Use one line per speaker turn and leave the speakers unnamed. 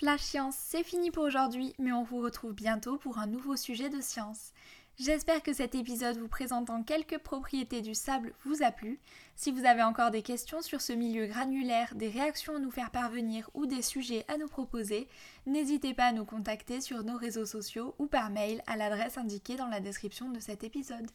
Flash Science, c'est fini pour aujourd'hui, mais on vous retrouve bientôt pour un nouveau sujet de science. J'espère que cet épisode vous présentant quelques propriétés du sable vous a plu. Si vous avez encore des questions sur ce milieu granulaire, des réactions à nous faire parvenir ou des sujets à nous proposer, n'hésitez pas à nous contacter sur nos réseaux sociaux ou par mail à l'adresse indiquée dans la description de cet épisode.